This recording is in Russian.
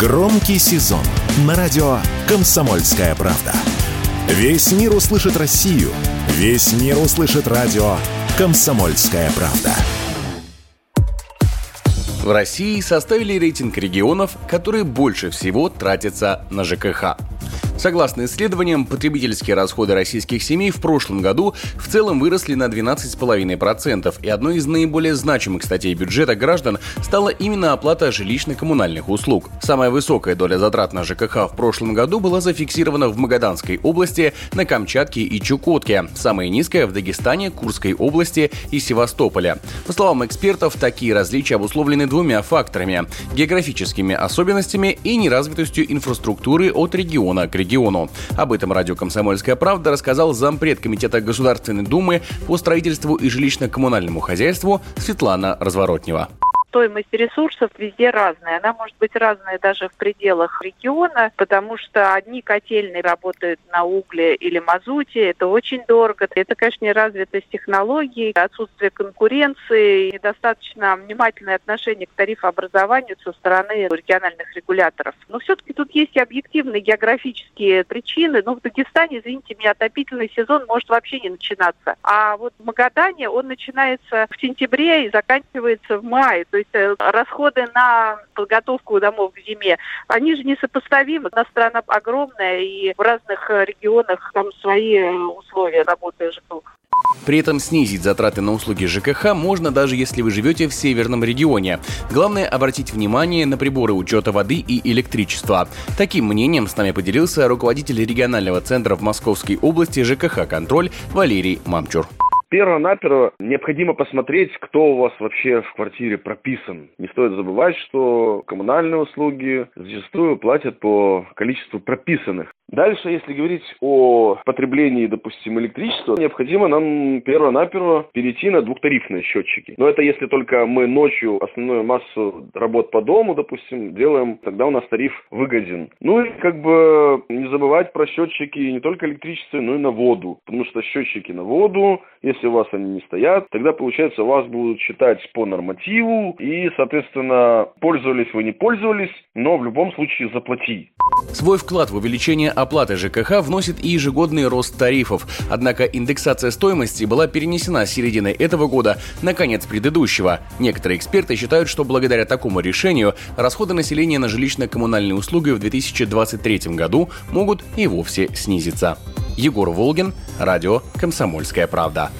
Громкий сезон на радио «Комсомольская правда». Весь мир услышит Россию. Весь мир услышит радио «Комсомольская правда». В России составили рейтинг регионов, которые больше всего тратятся на ЖКХ. Согласно исследованиям, потребительские расходы российских семей в прошлом году в целом выросли на 12,5%, и одной из наиболее значимых статей бюджета граждан стала именно оплата жилищно-коммунальных услуг. Самая высокая доля затрат на ЖКХ в прошлом году была зафиксирована в Магаданской области, на Камчатке и Чукотке, самая низкая в Дагестане, Курской области и Севастополе. По словам экспертов, такие различия обусловлены двумя факторами – географическими особенностями и неразвитостью инфраструктуры от региона к региону региону. Об этом радио «Комсомольская правда» рассказал зампред Комитета Государственной Думы по строительству и жилищно-коммунальному хозяйству Светлана Разворотнева стоимость ресурсов везде разная. Она может быть разная даже в пределах региона, потому что одни котельные работают на угле или мазуте, это очень дорого. Это, конечно, неразвитость технологий, отсутствие конкуренции, недостаточно внимательное отношение к тарифообразованию со стороны региональных регуляторов. Но все-таки тут есть и объективные географические причины. Но в Дагестане, извините меня, отопительный сезон может вообще не начинаться. А вот в Магадане он начинается в сентябре и заканчивается в мае. То есть э, расходы на подготовку домов к зиме, они же несопоставимы. У нас страна огромная, и в разных э, регионах там свои э, условия работы ЖКХ. При этом снизить затраты на услуги ЖКХ можно даже если вы живете в северном регионе. Главное обратить внимание на приборы учета воды и электричества. Таким мнением с нами поделился руководитель регионального центра в Московской области ЖКХ «Контроль» Валерий Мамчур. Перво-наперво необходимо посмотреть, кто у вас вообще в квартире прописан. Не стоит забывать, что коммунальные услуги зачастую платят по количеству прописанных. Дальше, если говорить о потреблении, допустим, электричества, необходимо нам перво-наперво перейти на двухтарифные счетчики. Но это если только мы ночью основную массу работ по дому, допустим, делаем, тогда у нас тариф выгоден. Ну и как бы не забывать про счетчики не только электричества, но и на воду. Потому что счетчики на воду, если у вас они не стоят, тогда получается у вас будут считать по нормативу и, соответственно, пользовались вы не пользовались, но в любом случае заплати. Свой вклад в увеличение оплаты ЖКХ вносит и ежегодный рост тарифов. Однако индексация стоимости была перенесена с середины этого года на конец предыдущего. Некоторые эксперты считают, что благодаря такому решению расходы населения на жилищно-коммунальные услуги в 2023 году могут и вовсе снизиться. Егор Волгин, радио «Комсомольская правда».